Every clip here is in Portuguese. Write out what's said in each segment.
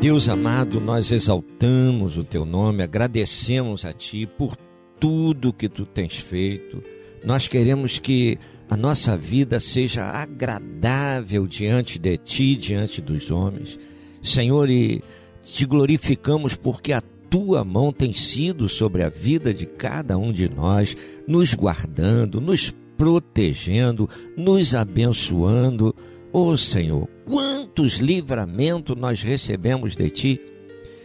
Deus amado, nós exaltamos o teu nome, agradecemos a ti por tudo que tu tens feito. Nós queremos que a nossa vida seja agradável diante de ti, diante dos homens. Senhor, e te glorificamos porque a tua mão tem sido sobre a vida de cada um de nós, nos guardando, nos protegendo, nos abençoando. Ó oh, Senhor, quantos livramentos nós recebemos de Ti,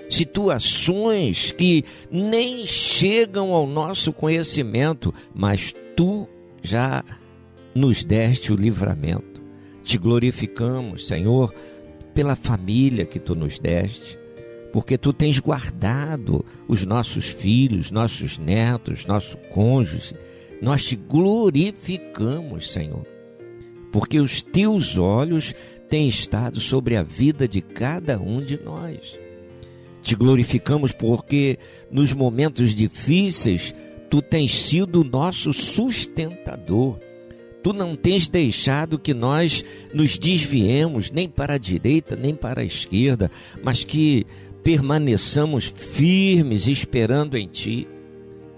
situações que nem chegam ao nosso conhecimento, mas Tu já nos deste o livramento. Te glorificamos, Senhor, pela família que Tu nos deste, porque Tu tens guardado os nossos filhos, nossos netos, nosso cônjuge. Nós te glorificamos, Senhor porque os teus olhos têm estado sobre a vida de cada um de nós. Te glorificamos porque nos momentos difíceis tu tens sido o nosso sustentador. Tu não tens deixado que nós nos desviemos nem para a direita nem para a esquerda, mas que permaneçamos firmes esperando em ti.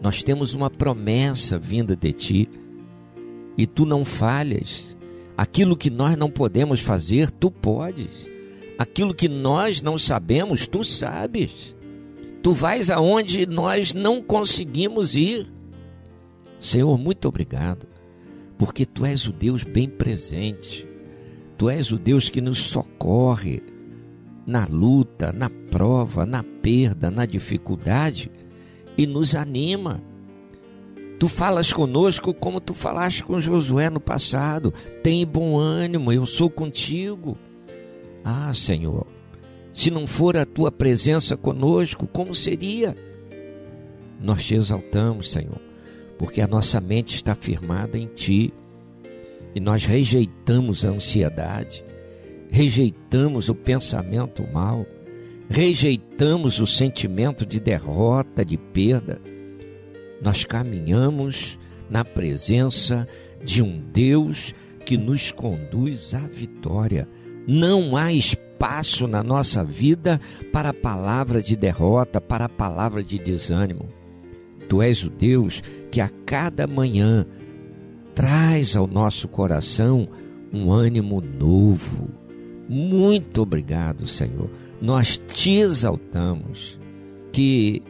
Nós temos uma promessa vinda de ti e tu não falhas. Aquilo que nós não podemos fazer, tu podes. Aquilo que nós não sabemos, tu sabes. Tu vais aonde nós não conseguimos ir. Senhor, muito obrigado, porque tu és o Deus bem presente. Tu és o Deus que nos socorre na luta, na prova, na perda, na dificuldade e nos anima. Tu falas conosco como tu falaste com Josué no passado. Tem bom ânimo, eu sou contigo. Ah, Senhor, se não for a tua presença conosco, como seria? Nós te exaltamos, Senhor, porque a nossa mente está firmada em ti e nós rejeitamos a ansiedade, rejeitamos o pensamento mal, rejeitamos o sentimento de derrota, de perda nós caminhamos na presença de um Deus que nos conduz à vitória. Não há espaço na nossa vida para a palavra de derrota, para a palavra de desânimo. Tu és o Deus que a cada manhã traz ao nosso coração um ânimo novo. Muito obrigado, Senhor. Nós te exaltamos. Que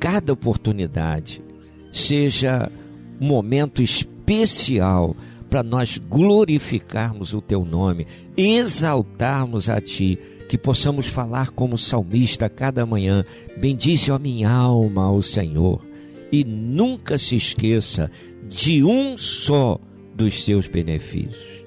cada oportunidade seja um momento especial para nós glorificarmos o teu nome, exaltarmos a ti, que possamos falar como salmista cada manhã: Bendize a minha alma ao Senhor, e nunca se esqueça de um só dos seus benefícios.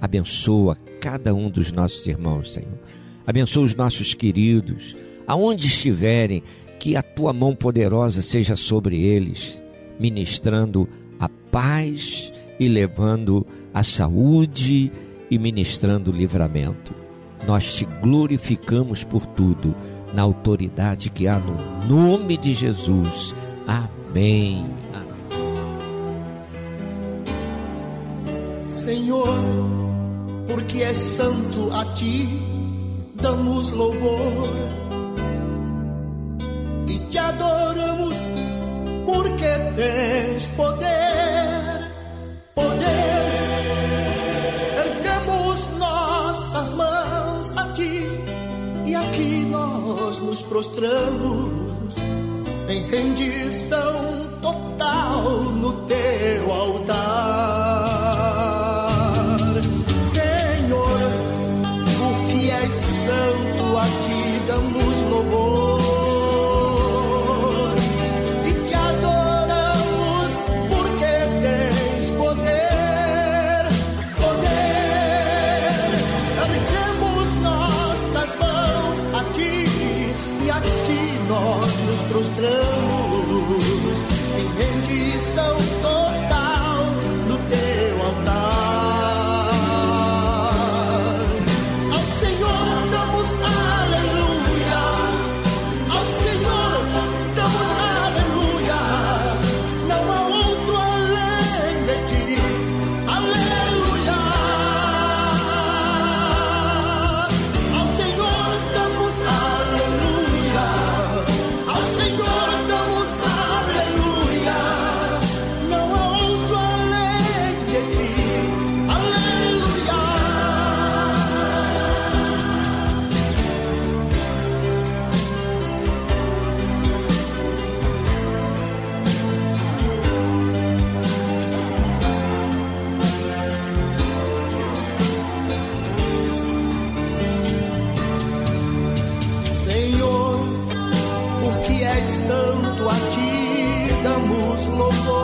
Abençoa cada um dos nossos irmãos, Senhor. Abençoa os nossos queridos, aonde estiverem, que a tua mão poderosa seja sobre eles, ministrando a paz e levando a saúde e ministrando o livramento. Nós te glorificamos por tudo, na autoridade que há no nome de Jesus. Amém. Senhor, porque és santo a ti, damos louvor te adoramos, porque tens poder, poder. Erguemos nossas mãos a ti e aqui nós nos prostramos em rendição total no teu altar. santo a ti damos louvor.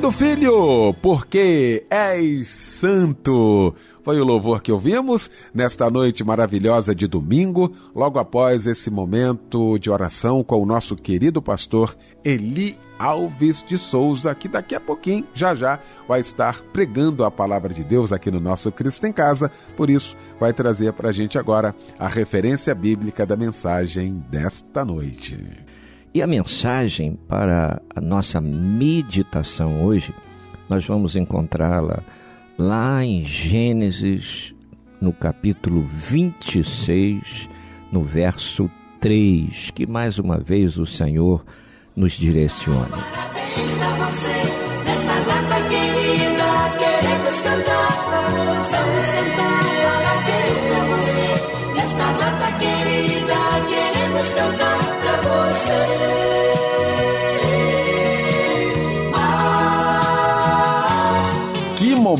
Armando Filho, porque és santo. Foi o louvor que ouvimos nesta noite maravilhosa de domingo, logo após esse momento de oração com o nosso querido pastor Eli Alves de Souza, que daqui a pouquinho, já já, vai estar pregando a palavra de Deus aqui no nosso Cristo em Casa. Por isso, vai trazer para a gente agora a referência bíblica da mensagem desta noite. E a mensagem para a nossa meditação hoje, nós vamos encontrá-la lá em Gênesis, no capítulo 26, no verso 3, que mais uma vez o Senhor nos direciona.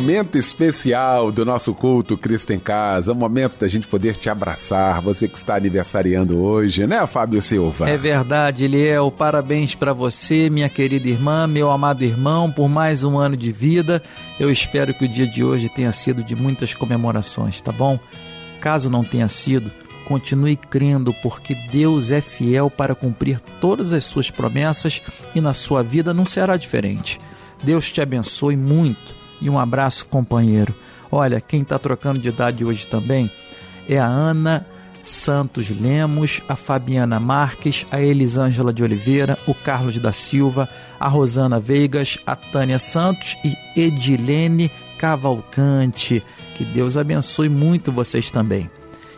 Momento especial do nosso culto Cristo em Casa, o momento da gente poder te abraçar, você que está aniversariando hoje, né, Fábio Silva? É verdade, Eliel. Parabéns para você, minha querida irmã, meu amado irmão, por mais um ano de vida. Eu espero que o dia de hoje tenha sido de muitas comemorações, tá bom? Caso não tenha sido, continue crendo, porque Deus é fiel para cumprir todas as suas promessas e na sua vida não será diferente. Deus te abençoe muito e um abraço, companheiro. Olha, quem está trocando de idade hoje também é a Ana Santos Lemos, a Fabiana Marques, a Elisângela de Oliveira, o Carlos da Silva, a Rosana Veigas, a Tânia Santos e Edilene Cavalcante. Que Deus abençoe muito vocês também.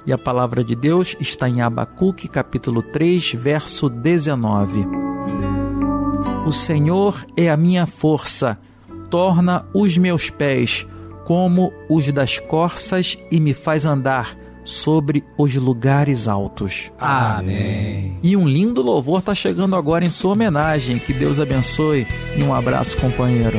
E a palavra de Deus está em Abacuque, capítulo 3, verso 19. O Senhor é a minha força, torna os meus pés como os das corças e me faz andar sobre os lugares altos. Amém. E um lindo louvor está chegando agora em sua homenagem. Que Deus abençoe e um abraço, companheiro.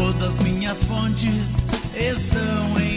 Todas minhas fontes estão em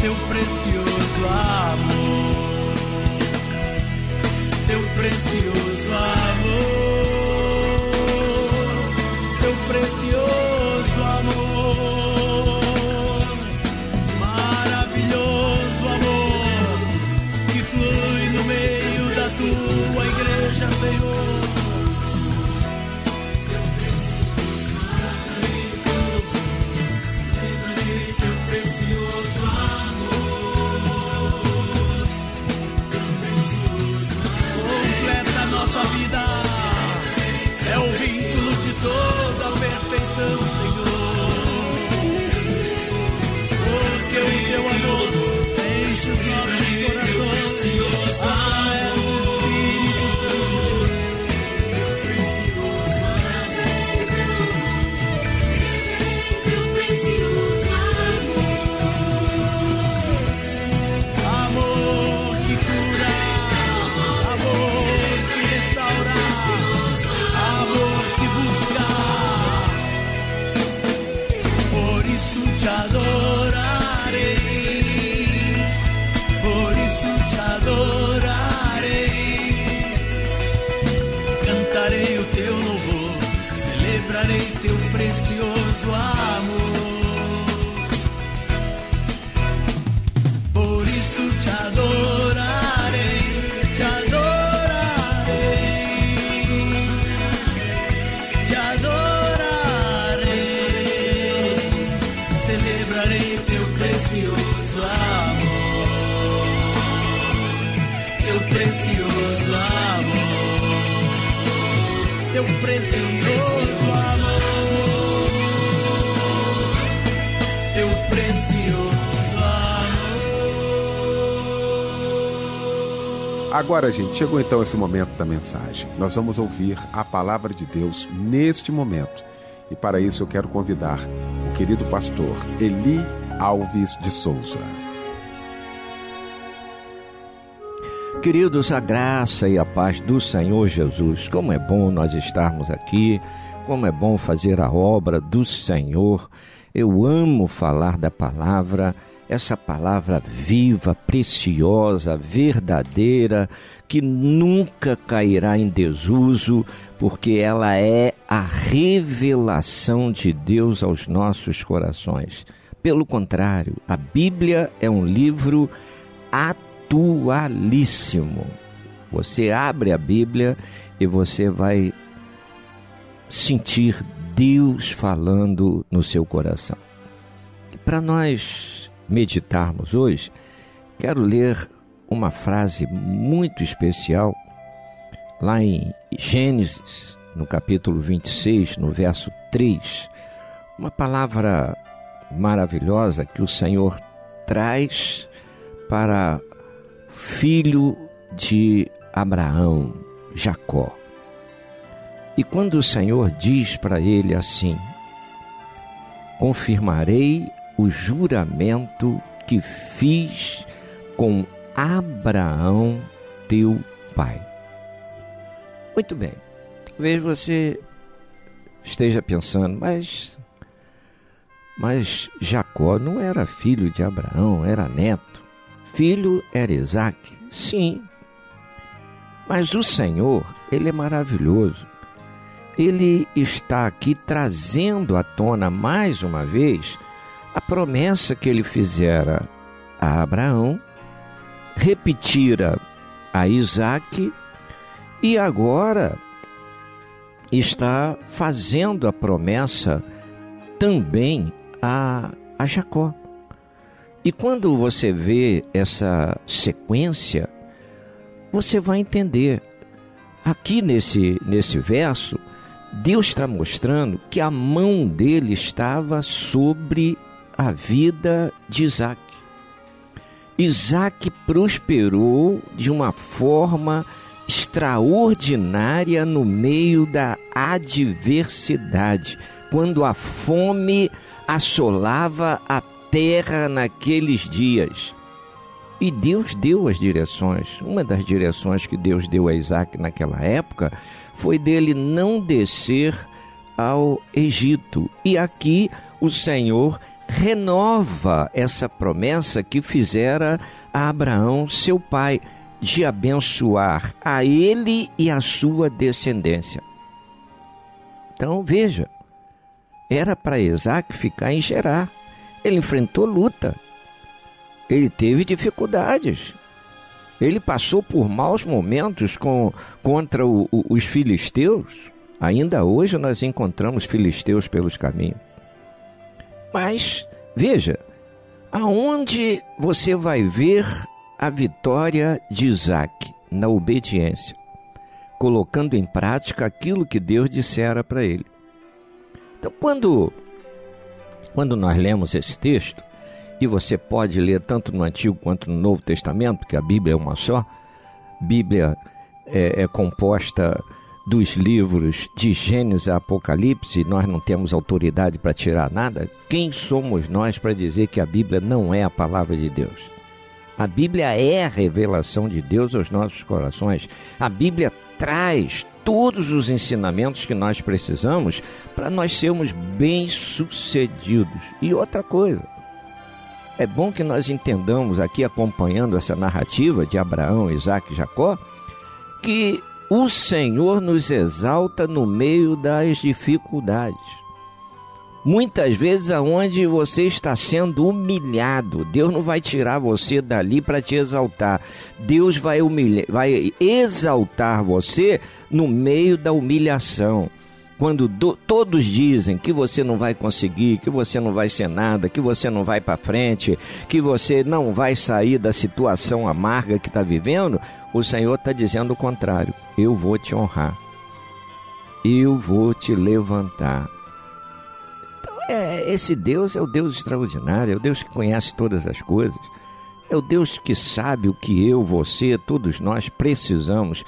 teu precioso. Agora, gente, chegou então esse momento da mensagem. Nós vamos ouvir a palavra de Deus neste momento. E para isso eu quero convidar o querido pastor Eli Alves de Souza. Queridos, a graça e a paz do Senhor Jesus, como é bom nós estarmos aqui, como é bom fazer a obra do Senhor. Eu amo falar da palavra, essa palavra viva, preciosa, verdadeira, que nunca cairá em desuso, porque ela é a revelação de Deus aos nossos corações. Pelo contrário, a Bíblia é um livro atualíssimo. Você abre a Bíblia e você vai sentir Deus falando no seu coração. Para nós meditarmos hoje, quero ler uma frase muito especial lá em Gênesis, no capítulo 26, no verso 3. Uma palavra maravilhosa que o Senhor traz para filho de Abraão, Jacó. E quando o Senhor diz para ele assim: Confirmarei o juramento que fiz com Abraão, teu pai. Muito bem. Talvez você esteja pensando, mas mas Jacó não era filho de Abraão, era neto. Filho era Isaac, sim. Mas o Senhor, ele é maravilhoso. Ele está aqui trazendo à tona mais uma vez a promessa que ele fizera a Abraão, repetira a Isaac e agora está fazendo a promessa também a, a Jacó. E quando você vê essa sequência, você vai entender. Aqui nesse, nesse verso, Deus está mostrando que a mão dele estava sobre a vida de Isaac. Isaac prosperou de uma forma extraordinária no meio da adversidade, quando a fome assolava a terra naqueles dias. E Deus deu as direções. Uma das direções que Deus deu a Isaac naquela época foi dele não descer ao Egito. E aqui o Senhor renova essa promessa que fizera a Abraão, seu pai, de abençoar a ele e a sua descendência. Então veja, era para Isaac ficar em Gerar. Ele enfrentou luta. Ele teve dificuldades. Ele passou por maus momentos com, contra o, o, os filisteus. Ainda hoje nós encontramos filisteus pelos caminhos. Mas, veja, aonde você vai ver a vitória de Isaac? Na obediência, colocando em prática aquilo que Deus dissera para ele. Então, quando, quando nós lemos esse texto, e você pode ler tanto no Antigo quanto no Novo Testamento, porque a Bíblia é uma só, Bíblia é, é composta dos livros de Gênesis a Apocalipse, nós não temos autoridade para tirar nada. Quem somos nós para dizer que a Bíblia não é a palavra de Deus? A Bíblia é a revelação de Deus aos nossos corações. A Bíblia traz todos os ensinamentos que nós precisamos para nós sermos bem-sucedidos. E outra coisa, é bom que nós entendamos aqui, acompanhando essa narrativa de Abraão, Isaac e Jacó, que o Senhor nos exalta no meio das dificuldades. Muitas vezes aonde você está sendo humilhado, Deus não vai tirar você dali para te exaltar. Deus vai vai exaltar você no meio da humilhação. quando do, todos dizem que você não vai conseguir, que você não vai ser nada, que você não vai para frente, que você não vai sair da situação amarga que está vivendo, o Senhor está dizendo o contrário. Eu vou te honrar. Eu vou te levantar. Então, é, esse Deus é o Deus extraordinário, é o Deus que conhece todas as coisas. É o Deus que sabe o que eu, você, todos nós precisamos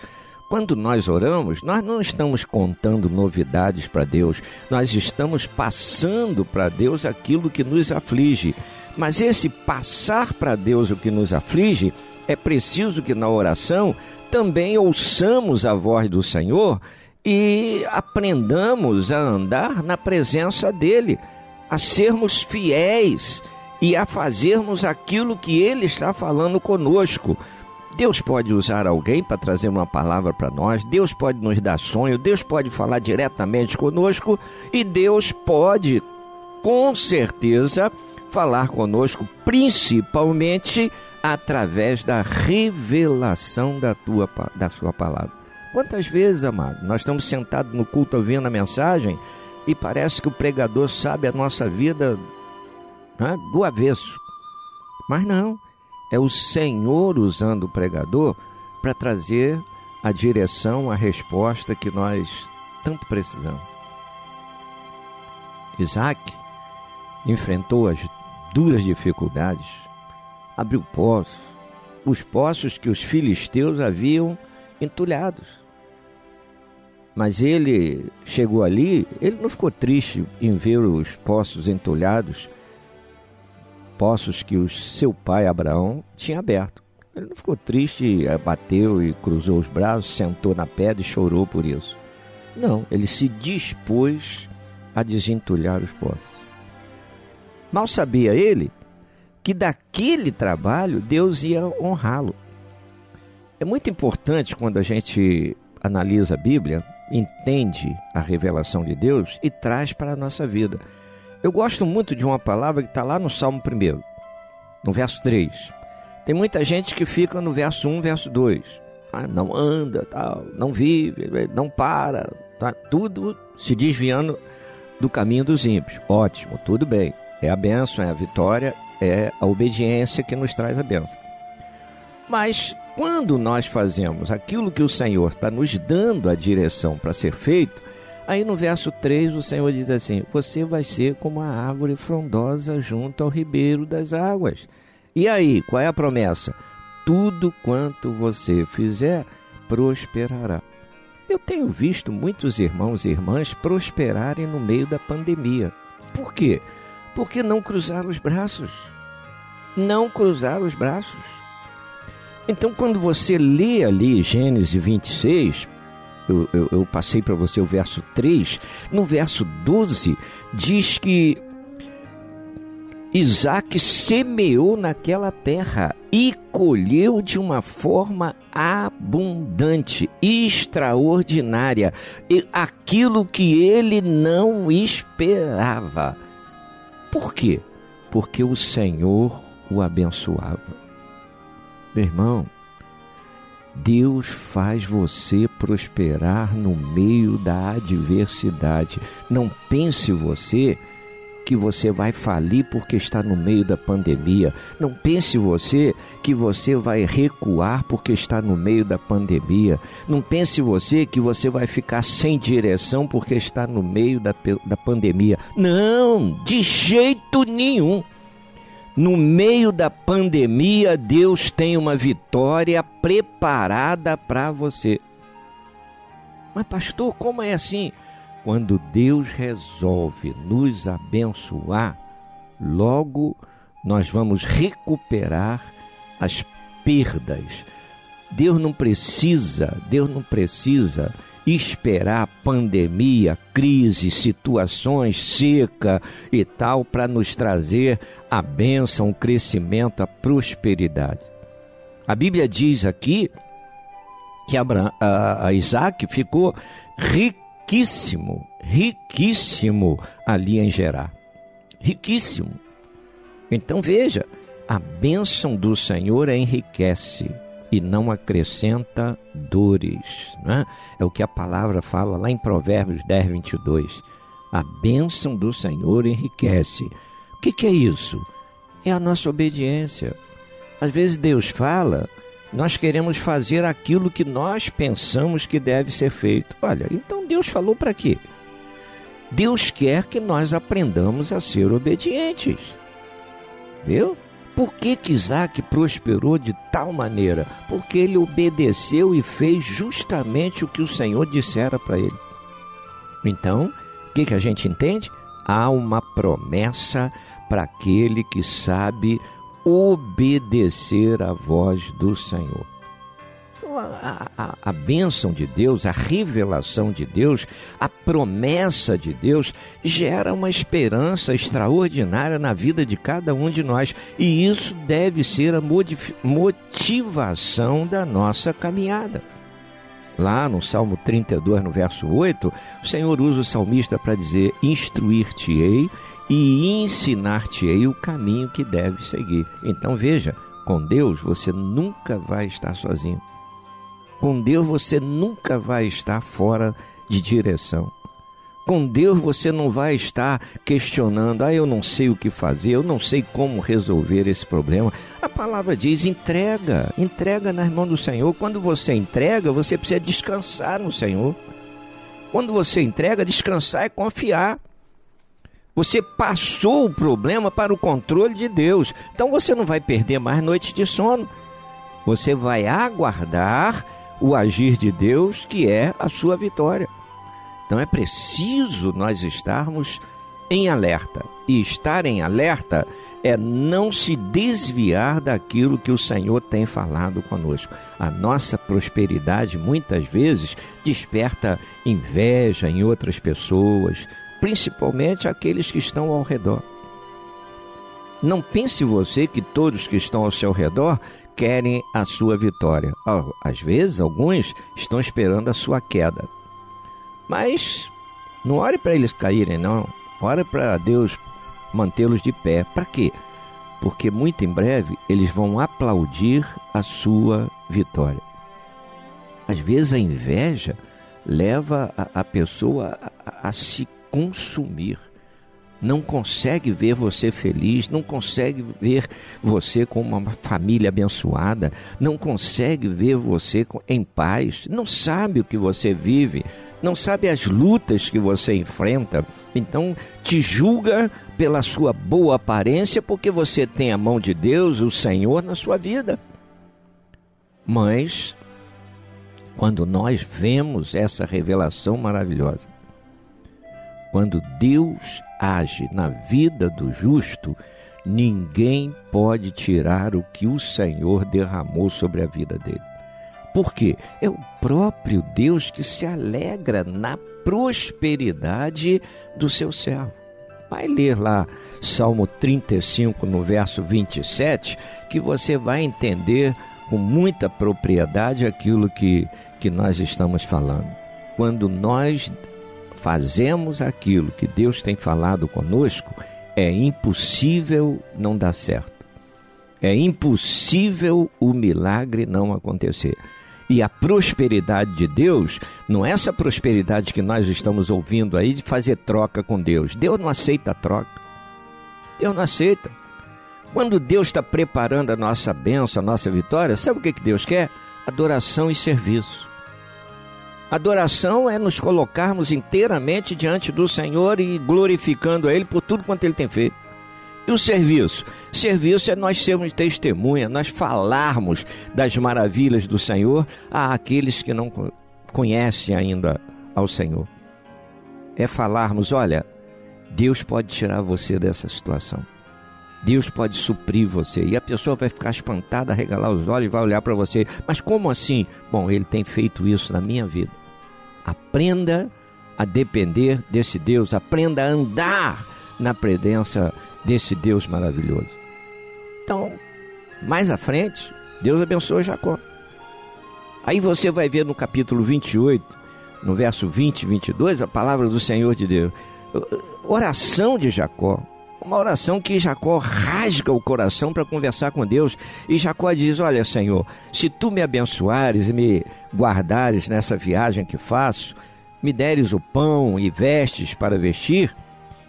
quando nós oramos, nós não estamos contando novidades para Deus, nós estamos passando para Deus aquilo que nos aflige. Mas esse passar para Deus o que nos aflige, é preciso que na oração também ouçamos a voz do Senhor e aprendamos a andar na presença dEle, a sermos fiéis e a fazermos aquilo que Ele está falando conosco. Deus pode usar alguém para trazer uma palavra para nós, Deus pode nos dar sonho, Deus pode falar diretamente conosco e Deus pode, com certeza, falar conosco, principalmente através da revelação da, tua, da sua palavra. Quantas vezes, amado, nós estamos sentados no culto ouvindo a mensagem e parece que o pregador sabe a nossa vida né, do avesso. Mas não é o Senhor usando o pregador para trazer a direção, a resposta que nós tanto precisamos. Isaac enfrentou as duras dificuldades, abriu poços, os poços que os filisteus haviam entulhados. Mas ele chegou ali, ele não ficou triste em ver os poços entulhados, poços que o seu pai Abraão tinha aberto. Ele não ficou triste, bateu e cruzou os braços, sentou na pedra e chorou por isso. Não, ele se dispôs a desentulhar os poços. Mal sabia ele que daquele trabalho Deus ia honrá-lo. É muito importante quando a gente analisa a Bíblia, entende a revelação de Deus e traz para a nossa vida. Eu gosto muito de uma palavra que está lá no Salmo 1, no verso 3. Tem muita gente que fica no verso 1, verso 2. Ah, não anda, tal, não vive, não para, tá tudo se desviando do caminho dos ímpios. Ótimo, tudo bem. É a bênção, é a vitória, é a obediência que nos traz a bênção. Mas quando nós fazemos aquilo que o Senhor está nos dando a direção para ser feito, Aí no verso 3 o Senhor diz assim: Você vai ser como a árvore frondosa junto ao ribeiro das águas. E aí, qual é a promessa? Tudo quanto você fizer prosperará. Eu tenho visto muitos irmãos e irmãs prosperarem no meio da pandemia. Por quê? Porque não cruzaram os braços. Não cruzaram os braços. Então, quando você lê ali Gênesis 26, eu, eu, eu passei para você o verso 3, no verso 12, diz que Isaac semeou naquela terra e colheu de uma forma abundante, extraordinária, aquilo que ele não esperava. Por quê? Porque o Senhor o abençoava. Meu irmão, Deus faz você prosperar no meio da adversidade. Não pense você que você vai falir porque está no meio da pandemia. Não pense você que você vai recuar porque está no meio da pandemia. Não pense você que você vai ficar sem direção porque está no meio da, da pandemia. Não, de jeito nenhum. No meio da pandemia, Deus tem uma vitória preparada para você. Mas, pastor, como é assim? Quando Deus resolve nos abençoar, logo nós vamos recuperar as perdas. Deus não precisa, Deus não precisa esperar pandemia, crise, situações, seca e tal para nos trazer a bênção, o crescimento, a prosperidade. A Bíblia diz aqui que a Isaac ficou riquíssimo, riquíssimo ali em Gerar. Riquíssimo. Então veja, a bênção do Senhor enriquece. E não acrescenta dores. Né? É o que a palavra fala lá em Provérbios 10, 22. A bênção do Senhor enriquece. O que, que é isso? É a nossa obediência. Às vezes Deus fala, nós queremos fazer aquilo que nós pensamos que deve ser feito. Olha, então Deus falou para quê? Deus quer que nós aprendamos a ser obedientes. Viu? Por que, que Isaac prosperou de tal maneira? Porque ele obedeceu e fez justamente o que o Senhor dissera para ele. Então, o que, que a gente entende? Há uma promessa para aquele que sabe obedecer à voz do Senhor a, a, a bênção de Deus, a revelação de Deus, a promessa de Deus gera uma esperança extraordinária na vida de cada um de nós. E isso deve ser a motivação da nossa caminhada. Lá no Salmo 32, no verso 8, o Senhor usa o salmista para dizer: Instruir-te-ei e ensinar-te-ei o caminho que deve seguir. Então veja, com Deus você nunca vai estar sozinho. Com Deus você nunca vai estar fora de direção. Com Deus você não vai estar questionando, ah, eu não sei o que fazer, eu não sei como resolver esse problema. A palavra diz: entrega, entrega nas mãos do Senhor. Quando você entrega, você precisa descansar no Senhor. Quando você entrega, descansar é confiar. Você passou o problema para o controle de Deus. Então você não vai perder mais noites de sono. Você vai aguardar o agir de Deus, que é a sua vitória. Então é preciso nós estarmos em alerta. E estar em alerta é não se desviar daquilo que o Senhor tem falado conosco. A nossa prosperidade muitas vezes desperta inveja em outras pessoas, principalmente aqueles que estão ao redor. Não pense você que todos que estão ao seu redor querem a sua vitória. Às vezes, alguns estão esperando a sua queda. Mas não ore para eles caírem, não. Ore para Deus mantê-los de pé. Para quê? Porque muito em breve eles vão aplaudir a sua vitória. Às vezes a inveja leva a, a pessoa a, a se consumir não consegue ver você feliz, não consegue ver você com uma família abençoada, não consegue ver você em paz, não sabe o que você vive, não sabe as lutas que você enfrenta, então te julga pela sua boa aparência porque você tem a mão de Deus, o Senhor, na sua vida. Mas, quando nós vemos essa revelação maravilhosa, quando Deus age na vida do justo, ninguém pode tirar o que o Senhor derramou sobre a vida dele. Por quê? É o próprio Deus que se alegra na prosperidade do seu servo. Vai ler lá Salmo 35, no verso 27, que você vai entender com muita propriedade aquilo que, que nós estamos falando. Quando nós fazemos aquilo que Deus tem falado conosco, é impossível não dar certo. É impossível o milagre não acontecer. E a prosperidade de Deus, não é essa prosperidade que nós estamos ouvindo aí de fazer troca com Deus. Deus não aceita troca. Deus não aceita. Quando Deus está preparando a nossa bênção, a nossa vitória, sabe o que, que Deus quer? Adoração e serviço. Adoração é nos colocarmos inteiramente diante do Senhor e glorificando a Ele por tudo quanto Ele tem feito. E o serviço? Serviço é nós sermos testemunha, nós falarmos das maravilhas do Senhor a aqueles que não conhecem ainda ao Senhor. É falarmos: olha, Deus pode tirar você dessa situação. Deus pode suprir você. E a pessoa vai ficar espantada, regalar os olhos e vai olhar para você. Mas como assim? Bom, Ele tem feito isso na minha vida. Aprenda a depender desse Deus, aprenda a andar na presença desse Deus maravilhoso. Então, mais à frente, Deus abençoa Jacó. Aí você vai ver no capítulo 28, no verso 20 e 22, a palavra do Senhor de Deus. Oração de Jacó. Uma oração que Jacó rasga o coração para conversar com Deus. E Jacó diz: Olha, Senhor, se tu me abençoares e me guardares nessa viagem que faço, me deres o pão e vestes para vestir,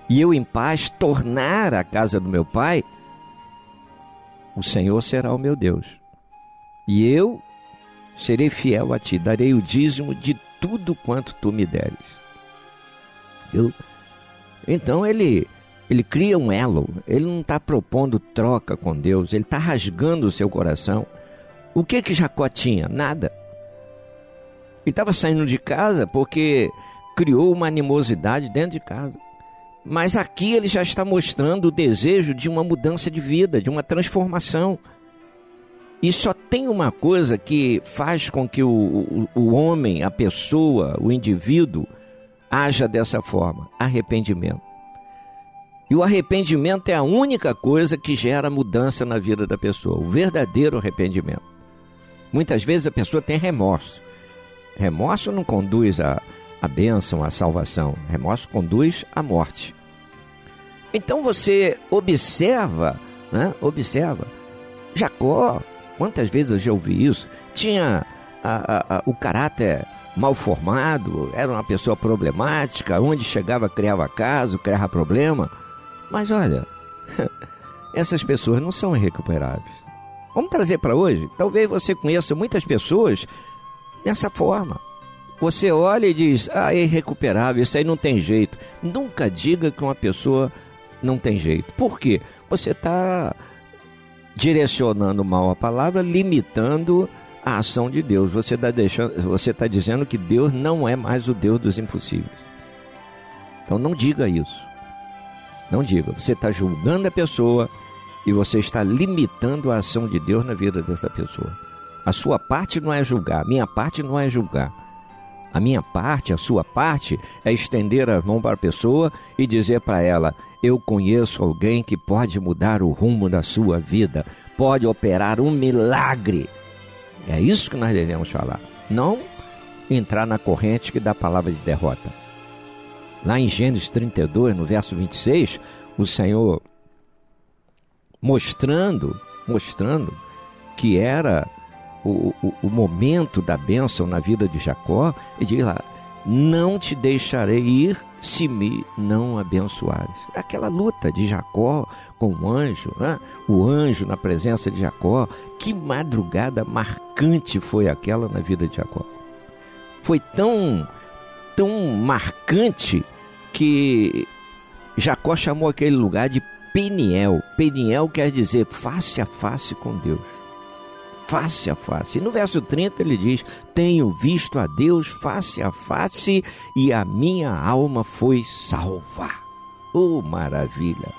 e eu em paz tornar a casa do meu pai, o Senhor será o meu Deus. E eu serei fiel a ti, darei o dízimo de tudo quanto tu me deres. Eu... Então ele ele cria um elo, ele não está propondo troca com Deus, ele está rasgando o seu coração. O que que Jacó tinha? Nada. Ele estava saindo de casa porque criou uma animosidade dentro de casa. Mas aqui ele já está mostrando o desejo de uma mudança de vida, de uma transformação. E só tem uma coisa que faz com que o, o, o homem, a pessoa, o indivíduo, haja dessa forma: arrependimento. E o arrependimento é a única coisa que gera mudança na vida da pessoa, o verdadeiro arrependimento. Muitas vezes a pessoa tem remorso. Remorso não conduz à, à bênção, à salvação. Remorso conduz à morte. Então você observa, né? Observa. Jacó, quantas vezes eu já ouvi isso, tinha a, a, a, o caráter mal formado, era uma pessoa problemática, onde chegava criava caso, criava problema. Mas olha, essas pessoas não são irrecuperáveis. Vamos trazer para hoje? Talvez você conheça muitas pessoas dessa forma. Você olha e diz: ah, é irrecuperável, isso aí não tem jeito. Nunca diga que uma pessoa não tem jeito. Por quê? Você está direcionando mal a palavra, limitando a ação de Deus. Você está deixando, você está dizendo que Deus não é mais o Deus dos impossíveis. Então não diga isso. Não diga. Você está julgando a pessoa e você está limitando a ação de Deus na vida dessa pessoa. A sua parte não é julgar, a minha parte não é julgar. A minha parte, a sua parte, é estender a mão para a pessoa e dizer para ela: Eu conheço alguém que pode mudar o rumo da sua vida, pode operar um milagre. É isso que nós devemos falar. Não entrar na corrente que dá palavra de derrota. Lá em Gênesis 32, no verso 26, o Senhor mostrando, mostrando que era o, o, o, momento da bênção na vida de Jacó, e diz lá: Não te deixarei ir se me não abençoares. Aquela luta de Jacó com o anjo, né? o anjo na presença de Jacó, que madrugada marcante foi aquela na vida de Jacó. Foi tão, tão marcante que Jacó chamou aquele lugar de Peniel. Peniel quer dizer face a face com Deus. Face a face. E no verso 30 ele diz: Tenho visto a Deus face a face e a minha alma foi salva. Oh, maravilha!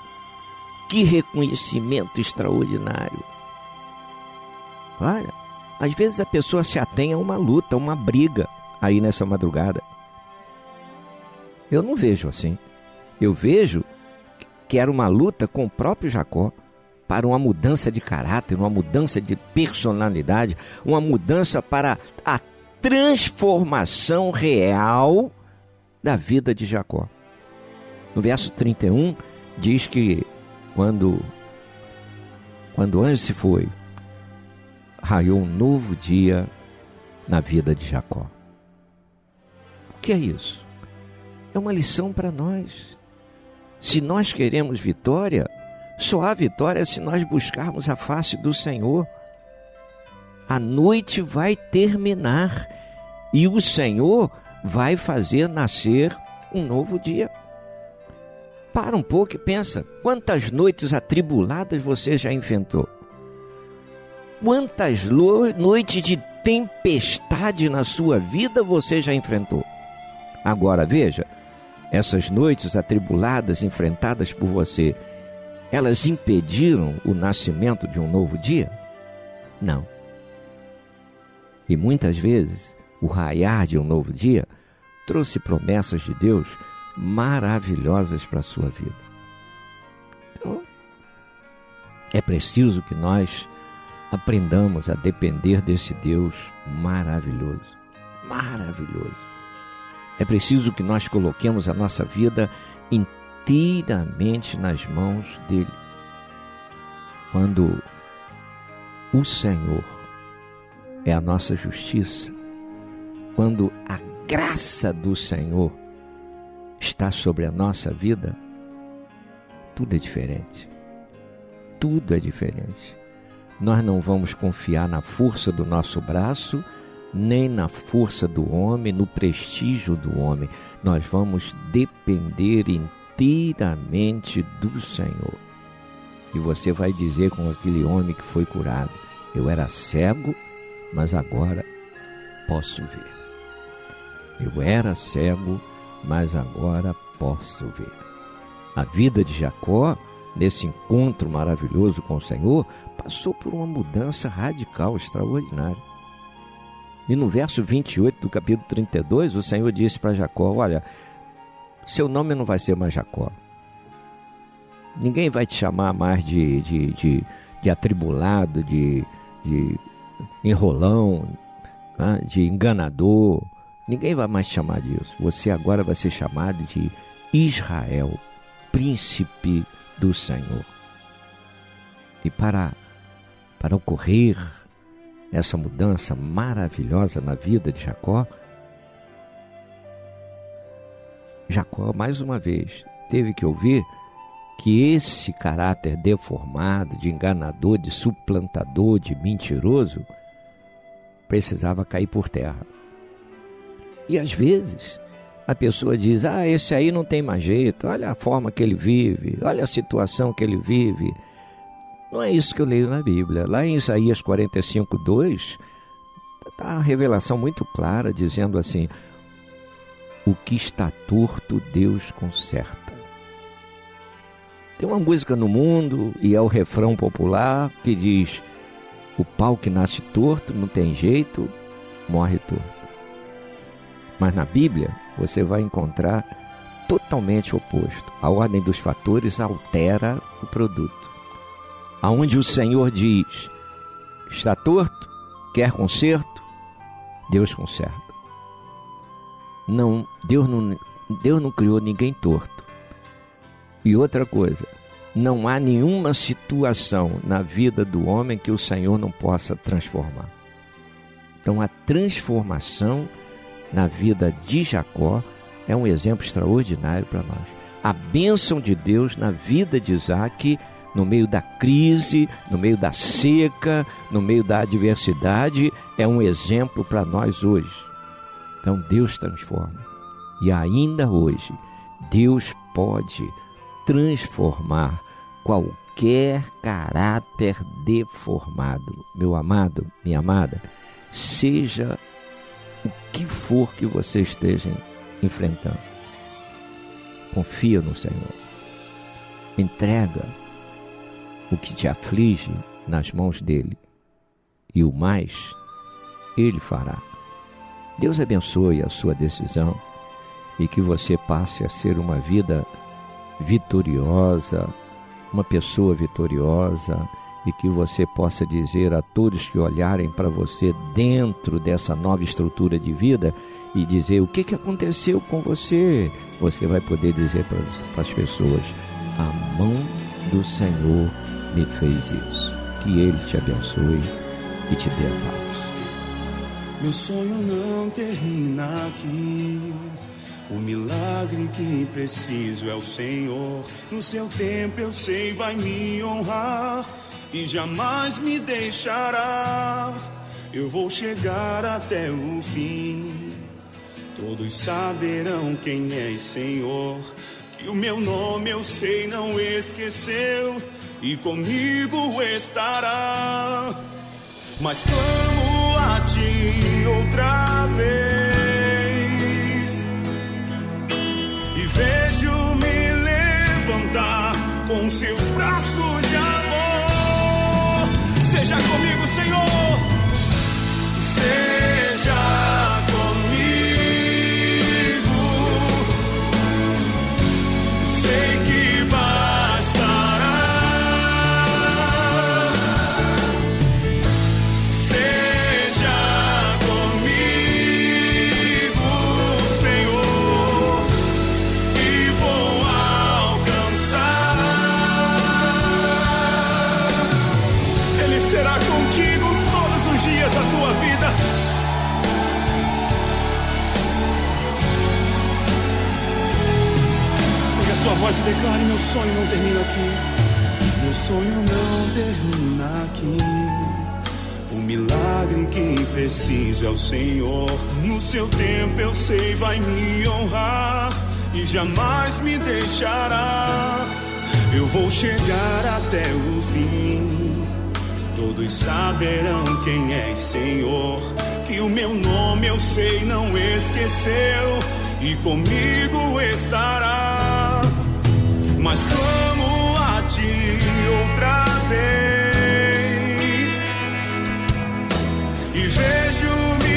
Que reconhecimento extraordinário! Olha, às vezes a pessoa se atém a uma luta, uma briga aí nessa madrugada. Eu não vejo assim. Eu vejo que era uma luta com o próprio Jacó para uma mudança de caráter, uma mudança de personalidade, uma mudança para a transformação real da vida de Jacó. No verso 31 diz que quando quando anjo se foi, raiou um novo dia na vida de Jacó. O que é isso? É uma lição para nós. Se nós queremos vitória, só há vitória se nós buscarmos a face do Senhor. A noite vai terminar e o Senhor vai fazer nascer um novo dia. Para um pouco e pensa: quantas noites atribuladas você já enfrentou? Quantas noites de tempestade na sua vida você já enfrentou? Agora veja, essas noites atribuladas enfrentadas por você, elas impediram o nascimento de um novo dia? Não. E muitas vezes, o raiar de um novo dia trouxe promessas de Deus maravilhosas para a sua vida. Então, é preciso que nós aprendamos a depender desse Deus maravilhoso. Maravilhoso. É preciso que nós coloquemos a nossa vida inteiramente nas mãos dele. Quando o Senhor é a nossa justiça, quando a graça do Senhor está sobre a nossa vida, tudo é diferente. Tudo é diferente. Nós não vamos confiar na força do nosso braço, nem na força do homem, no prestígio do homem. Nós vamos depender inteiramente do Senhor. E você vai dizer com aquele homem que foi curado: Eu era cego, mas agora posso ver. Eu era cego, mas agora posso ver. A vida de Jacó, nesse encontro maravilhoso com o Senhor, passou por uma mudança radical, extraordinária. E no verso 28 do capítulo 32, o Senhor disse para Jacó: Olha, seu nome não vai ser mais Jacó. Ninguém vai te chamar mais de, de, de, de atribulado, de, de enrolão, né, de enganador. Ninguém vai mais te chamar disso. Você agora vai ser chamado de Israel, príncipe do Senhor. E para, para ocorrer essa mudança maravilhosa na vida de Jacó, Jacó, mais uma vez, teve que ouvir que esse caráter deformado, de enganador, de suplantador, de mentiroso, precisava cair por terra. E às vezes a pessoa diz: Ah, esse aí não tem mais jeito, olha a forma que ele vive, olha a situação que ele vive. Não é isso que eu leio na Bíblia. Lá em Isaías 45, 2, está a revelação muito clara, dizendo assim: O que está torto, Deus conserta. Tem uma música no mundo, e é o refrão popular, que diz: O pau que nasce torto, não tem jeito, morre torto. Mas na Bíblia você vai encontrar totalmente oposto. A ordem dos fatores altera o produto. Aonde o Senhor diz: está torto, quer conserto, Deus conserta. Não, Deus não, Deus não criou ninguém torto. E outra coisa, não há nenhuma situação na vida do homem que o Senhor não possa transformar. Então a transformação na vida de Jacó é um exemplo extraordinário para nós. A bênção de Deus na vida de Isaac, no meio da crise, no meio da seca, no meio da adversidade, é um exemplo para nós hoje. Então Deus transforma. E ainda hoje, Deus pode transformar qualquer caráter deformado. Meu amado, minha amada, seja o que for que você esteja enfrentando. Confia no Senhor. Entrega o que te aflige nas mãos dele. E o mais, ele fará. Deus abençoe a sua decisão e que você passe a ser uma vida vitoriosa, uma pessoa vitoriosa e que você possa dizer a todos que olharem para você dentro dessa nova estrutura de vida e dizer o que, que aconteceu com você. Você vai poder dizer para as pessoas: a mão do Senhor me fez isso. Que Ele te abençoe e te dê a paz. Meu sonho não termina aqui. O milagre que preciso é o Senhor. No seu tempo eu sei vai me honrar e jamais me deixará. Eu vou chegar até o fim. Todos saberão quem é Senhor. E o meu nome eu sei não esqueceu. E comigo estará. Mas clamo a ti outra vez. E vejo-me levantar com seus braços de amor. Seja comigo, Senhor. Seja voz e declare: meu sonho não termina aqui. Meu sonho não termina aqui. O milagre que preciso é o Senhor. No seu tempo eu sei, vai me honrar e jamais me deixará. Eu vou chegar até o fim. Todos saberão quem é Senhor. Que o meu nome eu sei, não esqueceu. E comigo estará. Mas clamo a ti outra vez. E vejo-me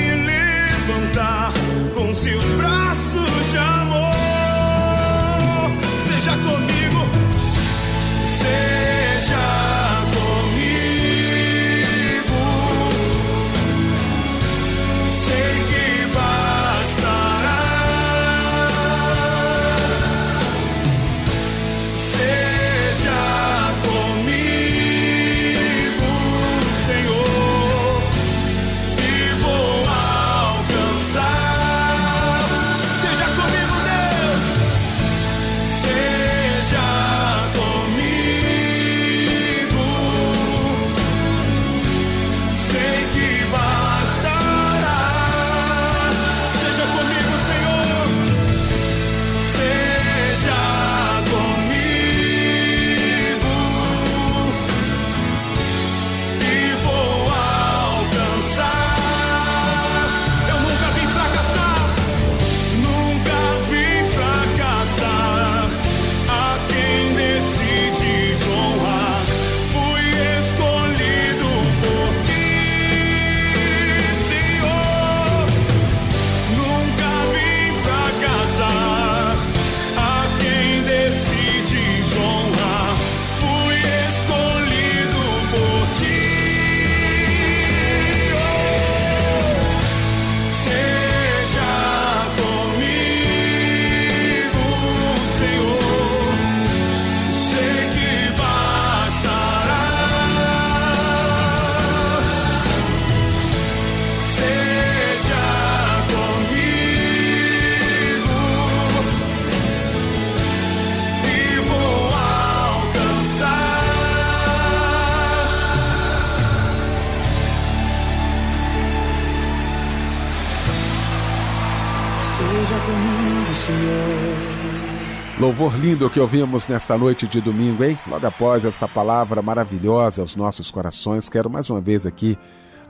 lindo que ouvimos nesta noite de domingo, hein? Logo após essa palavra maravilhosa aos nossos corações, quero mais uma vez aqui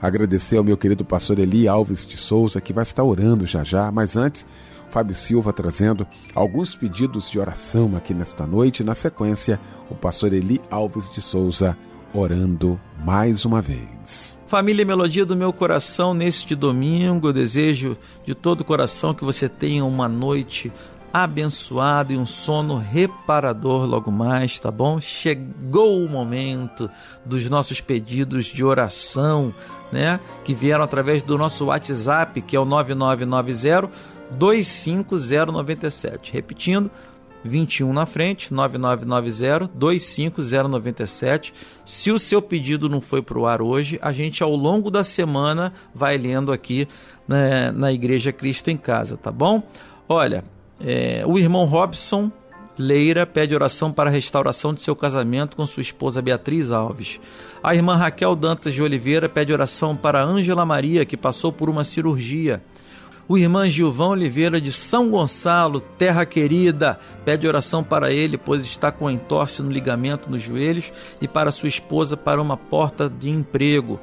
agradecer ao meu querido pastor Eli Alves de Souza, que vai estar orando já já, mas antes, Fábio Silva trazendo alguns pedidos de oração aqui nesta noite. Na sequência, o pastor Eli Alves de Souza orando mais uma vez. Família Melodia do meu coração, neste domingo, eu desejo de todo o coração que você tenha uma noite abençoada e um sono reparador logo mais, tá bom? Chegou o momento dos nossos pedidos de oração, né? Que vieram através do nosso WhatsApp, que é o 9990 25097. Repetindo, 21 na frente, 9990 25097. Se o seu pedido não foi para o ar hoje, a gente ao longo da semana vai lendo aqui né, na Igreja Cristo em Casa, tá bom? Olha, é, o irmão Robson Leira pede oração para a restauração de seu casamento com sua esposa Beatriz Alves. A irmã Raquel Dantas de Oliveira pede oração para Ângela Maria, que passou por uma cirurgia. O irmão Gilvão Oliveira de São Gonçalo, terra querida, pede oração para ele, pois está com entorse no ligamento nos joelhos, e para sua esposa para uma porta de emprego.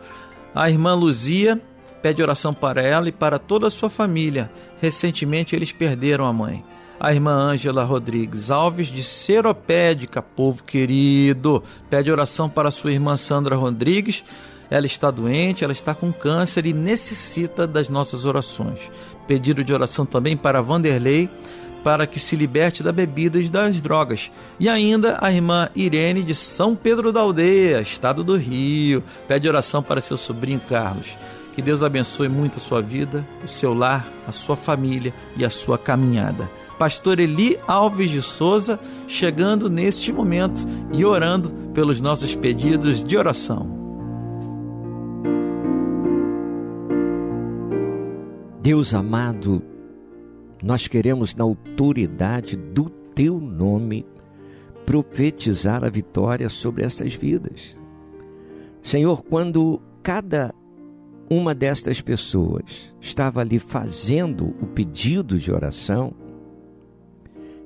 A irmã Luzia pede oração para ela e para toda a sua família. Recentemente eles perderam a mãe. A irmã Ângela Rodrigues Alves de Seropédica, povo querido, pede oração para sua irmã Sandra Rodrigues. Ela está doente, ela está com câncer e necessita das nossas orações. Pedido de oração também para Vanderlei, para que se liberte da bebida e das drogas. E ainda a irmã Irene de São Pedro da Aldeia, estado do Rio, pede oração para seu sobrinho Carlos. Que Deus abençoe muito a sua vida, o seu lar, a sua família e a sua caminhada. Pastor Eli Alves de Souza, chegando neste momento e orando pelos nossos pedidos de oração. Deus amado, nós queremos, na autoridade do teu nome, profetizar a vitória sobre essas vidas. Senhor, quando cada uma destas pessoas estava ali fazendo o pedido de oração,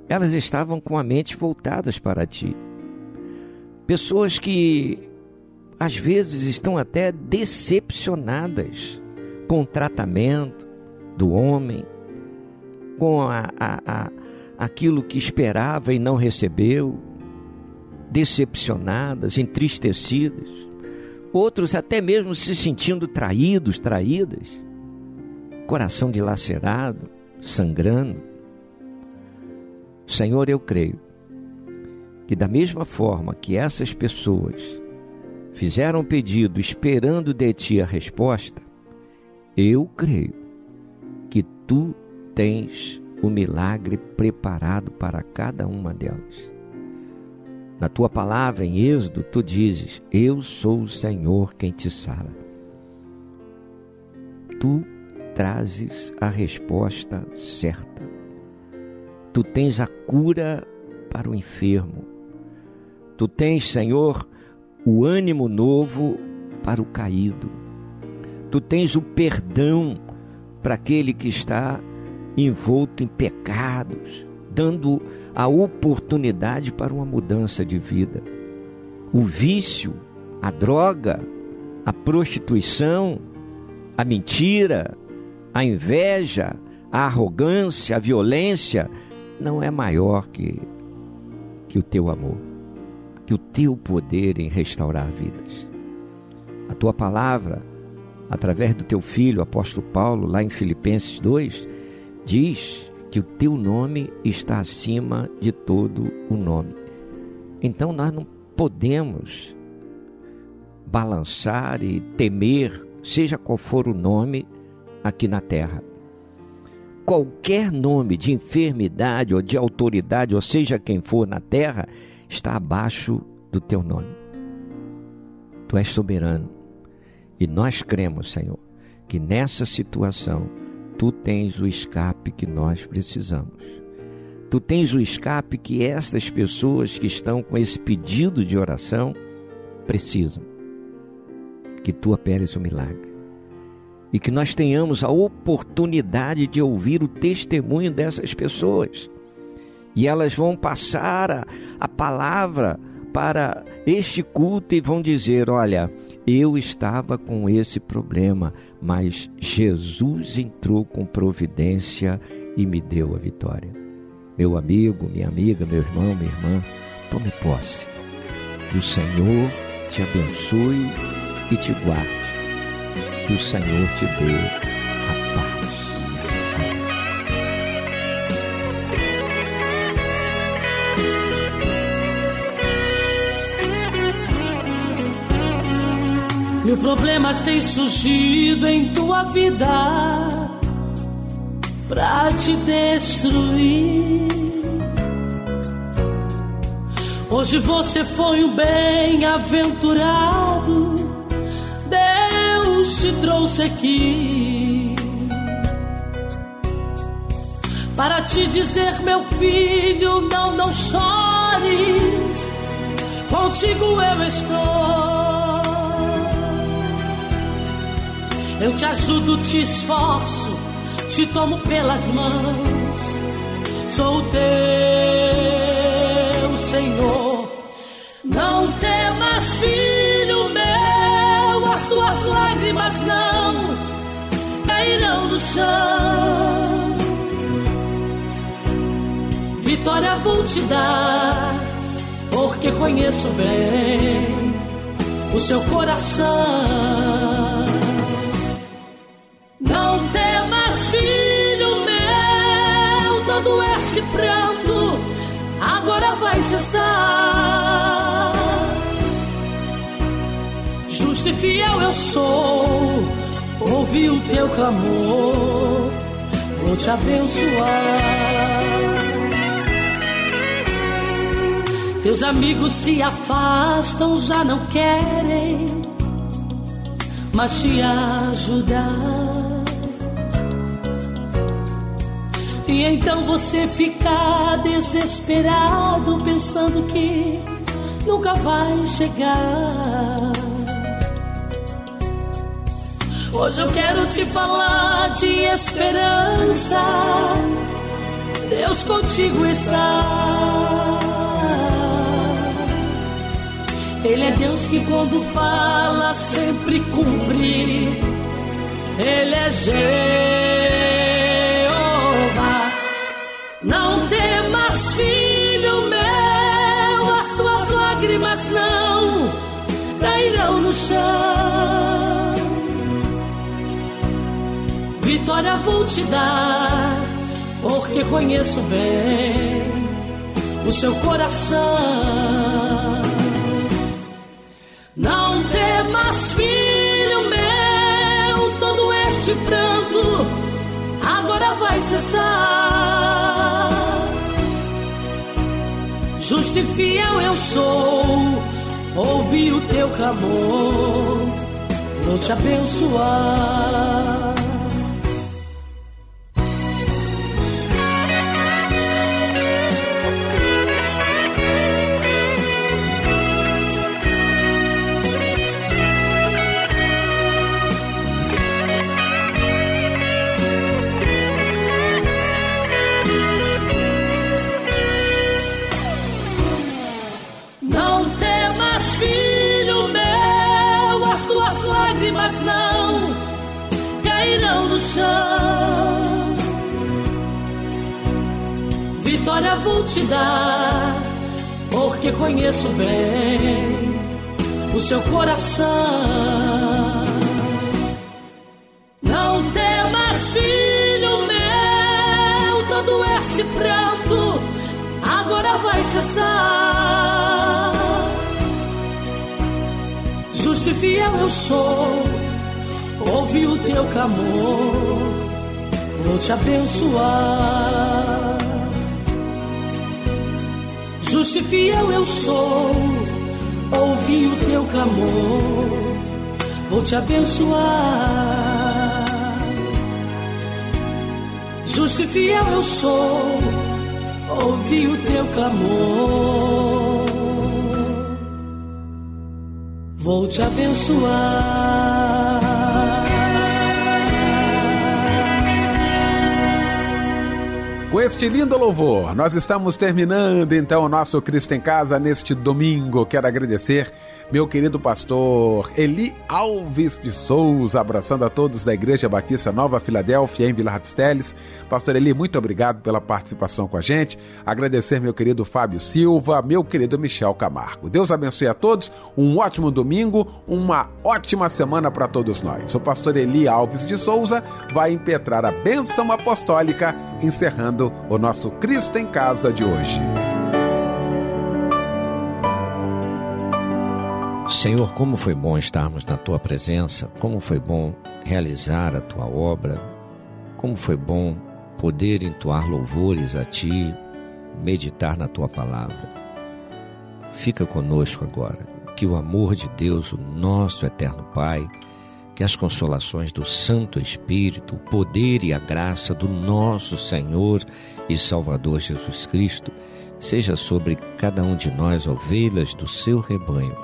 elas estavam com a mente voltadas para ti. Pessoas que às vezes estão até decepcionadas com o tratamento do homem, com a, a, a, aquilo que esperava e não recebeu, decepcionadas, entristecidas, outros até mesmo se sentindo traídos, traídas, coração dilacerado, sangrando. Senhor, eu creio que, da mesma forma que essas pessoas fizeram pedido esperando de ti a resposta, eu creio que tu tens o milagre preparado para cada uma delas. Na tua palavra, em Êxodo, tu dizes: Eu sou o Senhor quem te sara. Tu trazes a resposta certa. Tu tens a cura para o enfermo. Tu tens, Senhor, o ânimo novo para o caído. Tu tens o perdão para aquele que está envolto em pecados, dando a oportunidade para uma mudança de vida. O vício, a droga, a prostituição, a mentira, a inveja, a arrogância, a violência não é maior que, que o teu amor, que o teu poder em restaurar vidas. A tua palavra, através do teu filho, apóstolo Paulo, lá em Filipenses 2, diz que o teu nome está acima de todo o nome. Então nós não podemos balançar e temer, seja qual for o nome aqui na terra. Qualquer nome de enfermidade ou de autoridade, ou seja quem for na terra, está abaixo do teu nome. Tu és soberano. E nós cremos, Senhor, que nessa situação tu tens o escape que nós precisamos. Tu tens o escape que essas pessoas que estão com esse pedido de oração precisam. Que tu operes o milagre. E que nós tenhamos a oportunidade de ouvir o testemunho dessas pessoas. E elas vão passar a, a palavra para este culto e vão dizer: Olha, eu estava com esse problema, mas Jesus entrou com providência e me deu a vitória. Meu amigo, minha amiga, meu irmão, minha irmã, tome posse. Que o Senhor te abençoe e te guarde. Que o Senhor te dê Mil problemas têm surgido em tua vida pra te destruir. Hoje você foi um bem-aventurado, Deus te trouxe aqui para te dizer, meu filho, não, não chores, contigo eu estou. Eu te ajudo, te esforço, te tomo pelas mãos. Sou teu Senhor. Não temas, filho meu, as tuas lágrimas não cairão no chão. Vitória vou te dar, porque conheço bem o seu coração. Não temas, filho meu, todo esse pranto agora vai cessar. Justo e fiel eu sou, ouvi o teu clamor, vou te abençoar. Teus amigos se afastam, já não querem mas te ajudar. E então você fica desesperado, pensando que nunca vai chegar. Hoje eu quero te falar de esperança. Deus contigo está. Ele é Deus que quando fala sempre cumpre. Ele é Jeová. Não temas, filho meu, as tuas lágrimas não cairão no chão. Vitória vou te dar, porque conheço bem o seu coração. Não temas, filho meu, todo este pranto agora vai cessar. Justo e fiel eu sou, ouvi o teu clamor, vou te abençoar. Vitória vou te dar, porque conheço bem o seu coração. Não temas, filho meu, todo esse pranto agora vai cessar. Justo e fiel eu sou, ouvi o teu clamor, vou te abençoar. Justo e fiel eu sou, ouvi o teu clamor, vou te abençoar. Justo e fiel eu sou, ouvi o teu clamor, vou te abençoar. Com este lindo louvor, nós estamos terminando então o nosso Cristo em Casa neste domingo. Quero agradecer meu querido pastor Eli Alves de Souza, abraçando a todos da Igreja Batista Nova Filadélfia, em Vila Teles. Pastor Eli, muito obrigado pela participação com a gente. Agradecer meu querido Fábio Silva, meu querido Michel Camargo. Deus abençoe a todos, um ótimo domingo, uma ótima semana para todos nós. O pastor Eli Alves de Souza vai impetrar a bênção apostólica, encerrando o nosso Cristo em Casa de hoje. Senhor, como foi bom estarmos na tua presença, como foi bom realizar a tua obra, como foi bom poder entoar louvores a ti, meditar na tua palavra. Fica conosco agora, que o amor de Deus, o nosso eterno Pai, que as consolações do Santo Espírito, o poder e a graça do nosso Senhor e Salvador Jesus Cristo seja sobre cada um de nós, ovelhas do seu rebanho,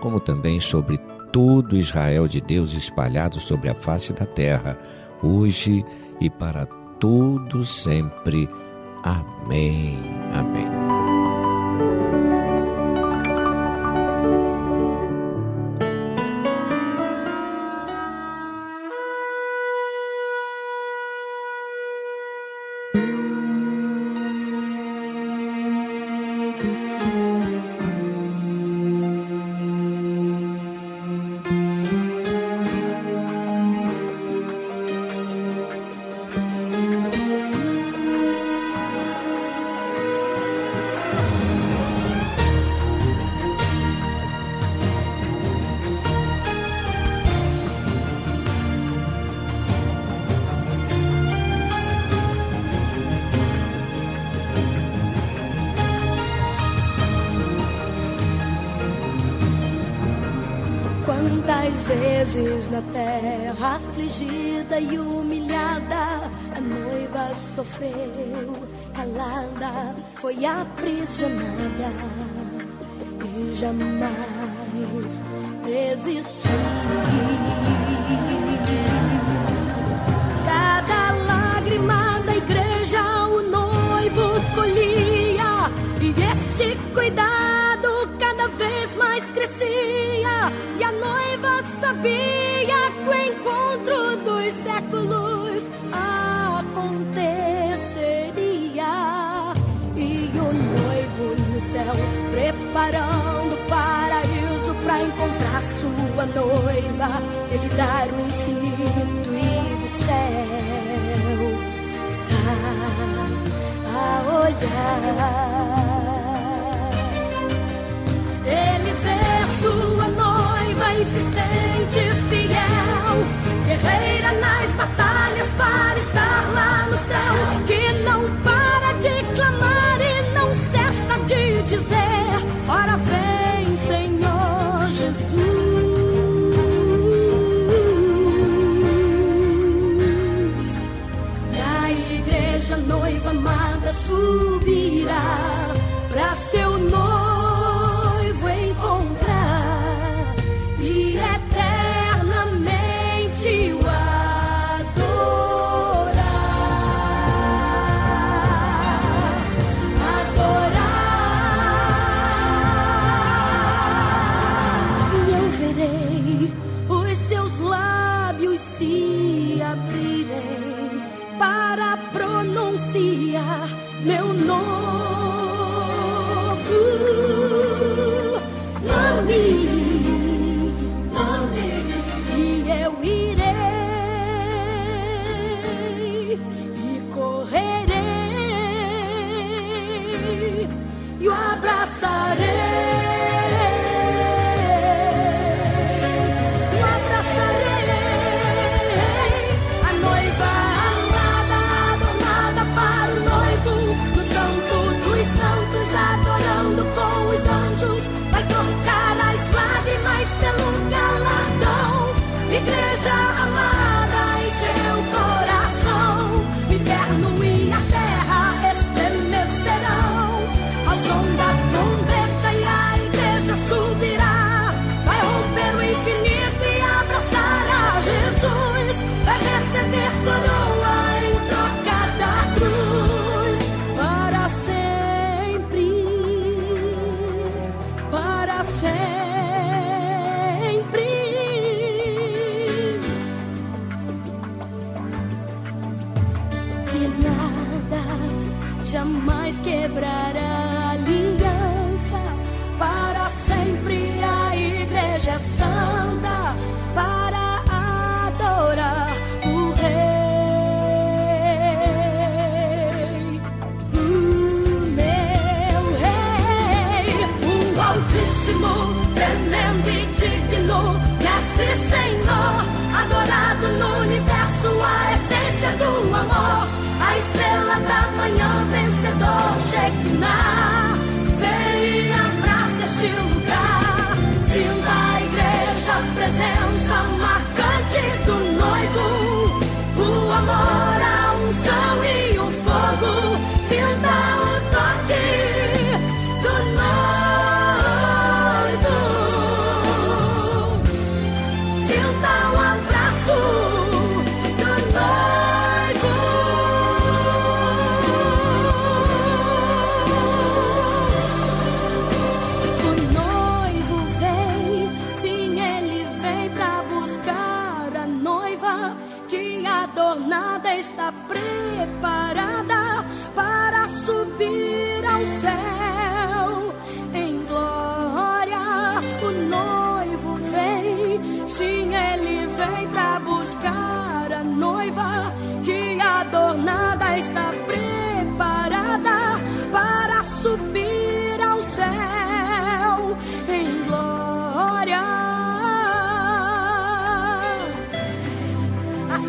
como também sobre todo Israel de Deus espalhado sobre a face da terra, hoje e para todo sempre. Amém. Amém. vezes na terra afligida e humilhada, a noiva sofreu, calada, foi aprisionada e jamais desistiu. céu, preparando o paraíso para encontrar sua noiva. Ele dar o infinito e do céu está a olhar. Ele vê sua noiva insistente, fiel, guerreira nas batalhas para estar lá no céu.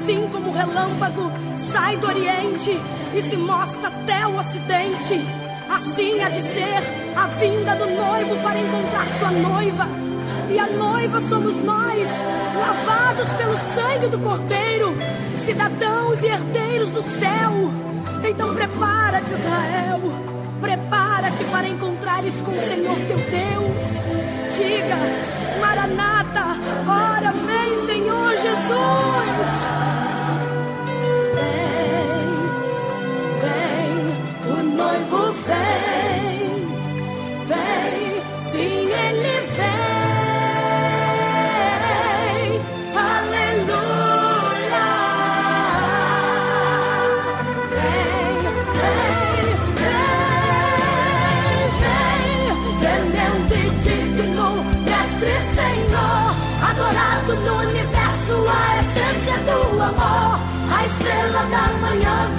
assim como o relâmpago sai do Oriente e se mostra até o Ocidente. Assim há de ser a vinda do noivo para encontrar sua noiva. E a noiva somos nós, lavados pelo sangue do Cordeiro, cidadãos e herdeiros do céu. Então prepara-te, Israel. Prepara-te para encontrares com o Senhor teu Deus. Diga, Maranata, ora vem, Senhor Jesus. Estrela da manhã,